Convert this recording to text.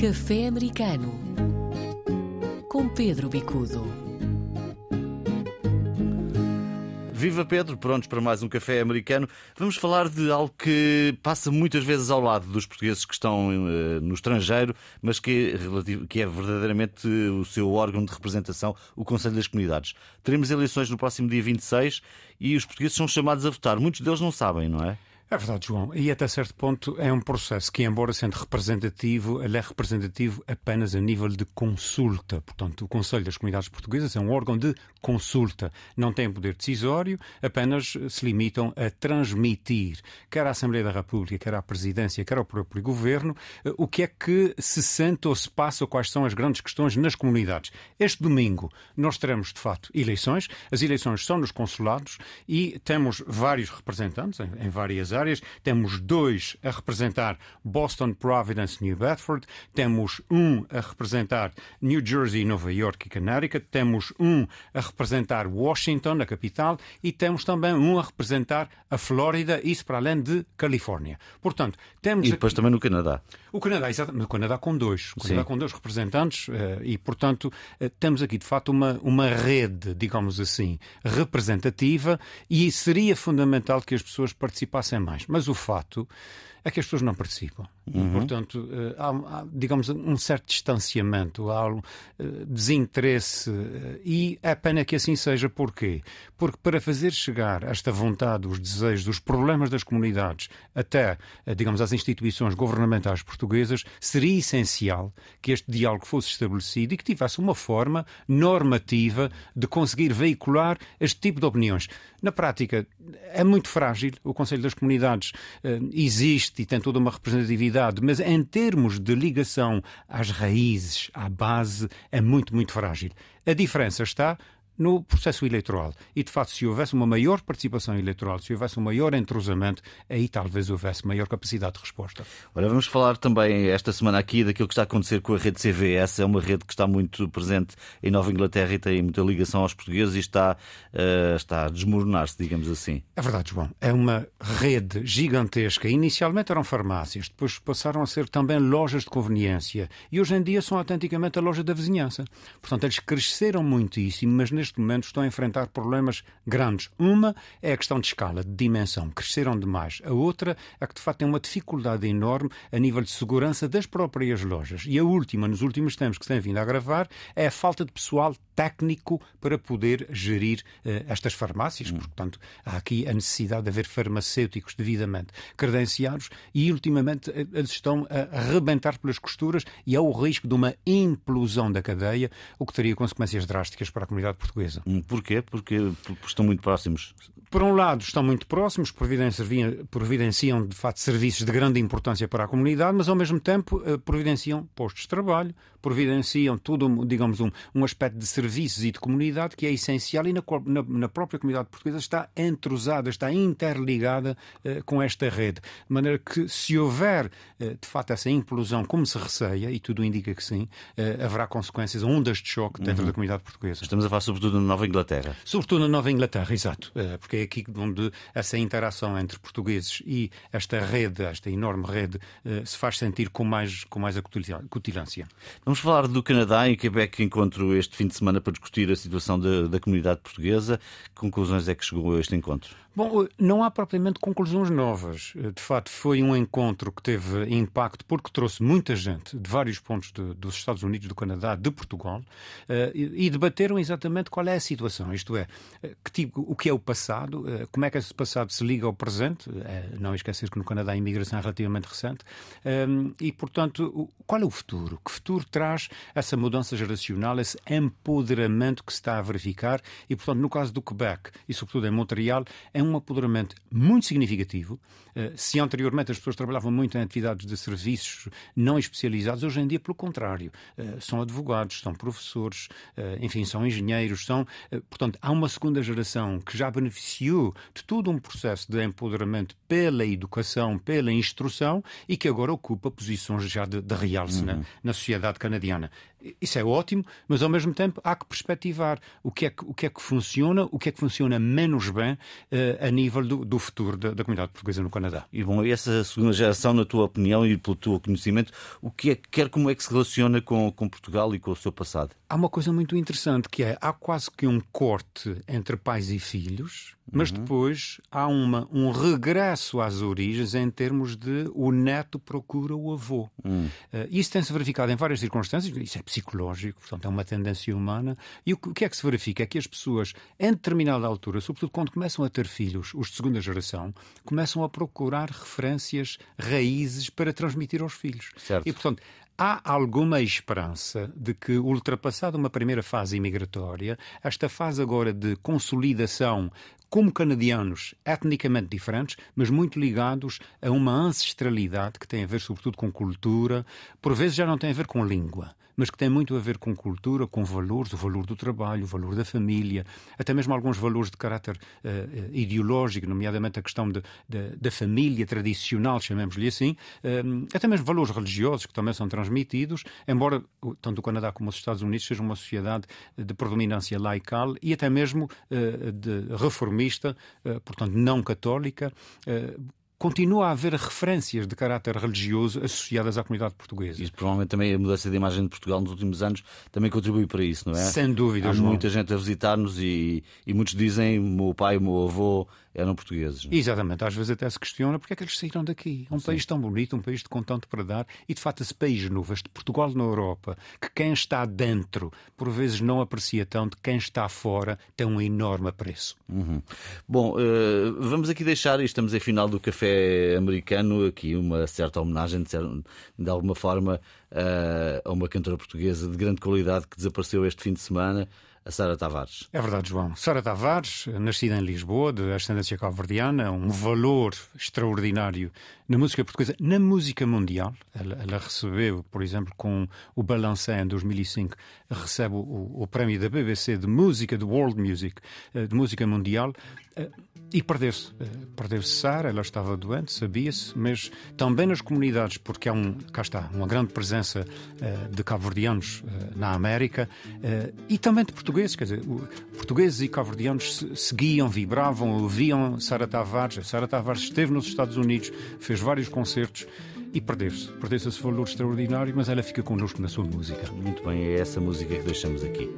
Café Americano com Pedro Bicudo. Viva Pedro, prontos para mais um café americano. Vamos falar de algo que passa muitas vezes ao lado dos portugueses que estão uh, no estrangeiro, mas que é, que é verdadeiramente o seu órgão de representação, o Conselho das Comunidades. Teremos eleições no próximo dia 26 e os portugueses são chamados a votar. Muitos deles não sabem, não é? É verdade, João. E até certo ponto é um processo que, embora sendo representativo, ele é representativo apenas a nível de consulta. Portanto, o Conselho das Comunidades Portuguesas é um órgão de consulta. Não tem poder decisório, apenas se limitam a transmitir, quer à Assembleia da República, quer à Presidência, quer ao próprio Governo, eh, o que é que se sente ou se passa, ou quais são as grandes questões nas comunidades. Este domingo nós teremos, de facto, eleições. As eleições são nos consulados e temos vários representantes em, várias áreas áreas. Temos dois a representar Boston, Providence, New Bedford. Temos um a representar New Jersey, Nova York e Connecticut. Temos um a representar Washington, a capital. E temos também um a representar a Flórida, isso para além de Califórnia. Portanto, temos. E depois aqui... também no Canadá. O Canadá, exatamente. O Canadá com dois. O Canadá Sim. com dois representantes. Eh, e, portanto, eh, temos aqui, de facto, uma, uma rede, digamos assim, representativa. E seria fundamental que as pessoas participassem mais. Mas o fato é que as pessoas não participam. Uhum. Portanto, eh, há, digamos, um certo distanciamento, há um eh, desinteresse. Eh, e é pena que assim seja. Porquê? Porque para fazer chegar esta vontade, os desejos, os problemas das comunidades até, digamos, às instituições governamentais portuguesas, seria essencial que este diálogo fosse estabelecido e que tivesse uma forma normativa de conseguir veicular este tipo de opiniões. Na prática, é muito frágil. O Conselho das Comunidades existe e tem toda uma representatividade, mas em termos de ligação às raízes, à base, é muito, muito frágil. A diferença está no processo eleitoral. E, de facto, se houvesse uma maior participação eleitoral, se houvesse um maior entrosamento, aí talvez houvesse maior capacidade de resposta. Olha, vamos falar também esta semana aqui daquilo que está a acontecer com a rede CVS. É uma rede que está muito presente em Nova Inglaterra e tem muita ligação aos portugueses e está, uh, está a desmoronar-se, digamos assim. É verdade, João. É uma rede gigantesca. Inicialmente eram farmácias, depois passaram a ser também lojas de conveniência e hoje em dia são autenticamente a loja da vizinhança. Portanto, eles cresceram muitíssimo, mas neste neste momento estão a enfrentar problemas grandes. Uma é a questão de escala, de dimensão, cresceram demais. A outra é que, de facto, tem uma dificuldade enorme a nível de segurança das próprias lojas. E a última, nos últimos tempos, que se tem vindo a agravar, é a falta de pessoal técnico para poder gerir uh, estas farmácias. Hum. Portanto, há aqui a necessidade de haver farmacêuticos devidamente credenciados e, ultimamente, eh, eles estão a arrebentar pelas costuras e há o risco de uma implosão da cadeia, o que teria consequências drásticas para a comunidade portuguesa. Hum, porquê? Porque estão muito próximos. Por um lado, estão muito próximos, providenciam de facto serviços de grande importância para a comunidade, mas ao mesmo tempo eh, providenciam postos de trabalho, providenciam tudo, digamos, um, um aspecto de serviços e de comunidade que é essencial e na, na, na própria comunidade portuguesa está entrosada, está interligada uh, com esta rede. De maneira que, se houver uh, de facto essa implosão, como se receia, e tudo indica que sim, uh, haverá consequências, ondas de choque dentro uhum. da comunidade portuguesa. Estamos a falar sobretudo na Nova Inglaterra. Sobretudo na Nova Inglaterra, exato. porque é aqui onde essa interação entre portugueses e esta rede, esta enorme rede, se faz sentir com mais, com mais acutilância. Vamos falar do Canadá e Quebec encontro este fim de semana para discutir a situação da, da comunidade portuguesa. Que conclusões é que chegou a este encontro? Bom, não há propriamente conclusões novas. De facto, foi um encontro que teve impacto porque trouxe muita gente de vários pontos de, dos Estados Unidos, do Canadá, de Portugal, uh, e, e, debateram exatamente qual é a situação. Isto é, eh, que tipo, o que é o passado, uh, como é que esse passado se liga ao presente. Não esquecer que no Canadá a imigração é relativamente recente. e, portanto, qual é o futuro? Que futuro traz essa mudança geracional, esse empoderamento que se está a verificar? E, portanto, no caso do Quebec, e sobretudo em Montreal, é um um apoderamento muito significativo. Eh, se anteriormente as pessoas trabalhavam muito em atividades de serviços não especializados, hoje em dia, pelo contrário, eh, são advogados, são professores, eh, enfim, são engenheiros, são. Portanto, há uma segunda geração que já beneficiou de todo um processo de empoderamento pela educação, pela instrução e que agora ocupa posições já de, de realce uhum. na, na sociedade canadiana. Isso é ótimo, mas ao mesmo tempo há que perspectivar o que é que, o que, é que funciona, o que é que funciona menos bem uh, a nível do, do futuro da, da, comunidade portuguesa no Canadá. E bom, essa segunda geração, na tua opinião e pelo teu conhecimento, o que é que quer como é que se relaciona com, com Portugal e com o seu passado? Há uma coisa muito interessante que é há quase que um corte entre pais e filhos, mas uhum. depois há uma, um regresso às origens em termos de o neto procura o avô. Uhum. Uh, isso tem-se verificado em várias circunstâncias, isso é psicológico, portanto é uma tendência humana. E o, o que é que se verifica? É que as pessoas, em determinada altura, sobretudo quando começam a ter filhos, os de segunda geração, começam a procurar referências, raízes para transmitir aos filhos. Certo. E, portanto, Há alguma esperança de que, ultrapassada uma primeira fase imigratória, esta fase agora de consolidação como canadianos etnicamente diferentes, mas muito ligados a uma ancestralidade que tem a ver sobretudo com cultura, por vezes já não tem a ver com língua mas que tem muito a ver com cultura, com valores, o valor do trabalho, o valor da família, até mesmo alguns valores de caráter uh, ideológico, nomeadamente a questão de, de, da família tradicional, chamemos-lhe assim, uh, até mesmo valores religiosos que também são transmitidos, embora tanto o Canadá como os Estados Unidos sejam uma sociedade de predominância laical e até mesmo uh, de reformista, portanto não católica, continua a haver referências de caráter religioso associadas à comunidade portuguesa. Isso provavelmente também a mudança de imagem de Portugal nos últimos anos também contribui para isso, não é? Sem dúvida. Há João. muita gente a visitar-nos e, e muitos dizem meu pai, meu avô eram portugueses. Não? É? Exatamente, às vezes até se questiona porque é que eles saíram daqui. Um Sim. país tão bonito, um país de com tanto para dar, e de facto esse país novo, este Portugal na Europa, que quem está dentro por vezes não aprecia tanto, quem está fora tem um enorme apreço. Uhum. Bom, uh, vamos aqui deixar, e estamos em final do café americano, aqui uma certa homenagem, de, de alguma forma, uh, a uma cantora portuguesa de grande qualidade que desapareceu este fim de semana a Sara Tavares. É verdade, João. Sara Tavares, nascida em Lisboa, de ascendência calverdiana, um valor extraordinário na música portuguesa, na música mundial. Ela, ela recebeu, por exemplo, com o Balancé em 2005, recebe o, o, prémio da BBC de música, de World Music, eh, de música mundial. Eh, e perdeu-se. Eh, perdeu-se Sara, ela estava doente, sabia-se, mas também nas comunidades, porque há um, cá está, uma grande presença de cabo-verdianos uh, na América e também de portugueses, quer dizer, portugueses e cabo-verdianos seguiam, vibravam, ouviam Sara Tavares. Sara Tavares esteve nos Estados Unidos, fez vários concertos e perdeu-se. Perdeu-se esse valor extraordinário, mas ela fica connosco na sua música. Muito bem, é essa música que deixamos aqui.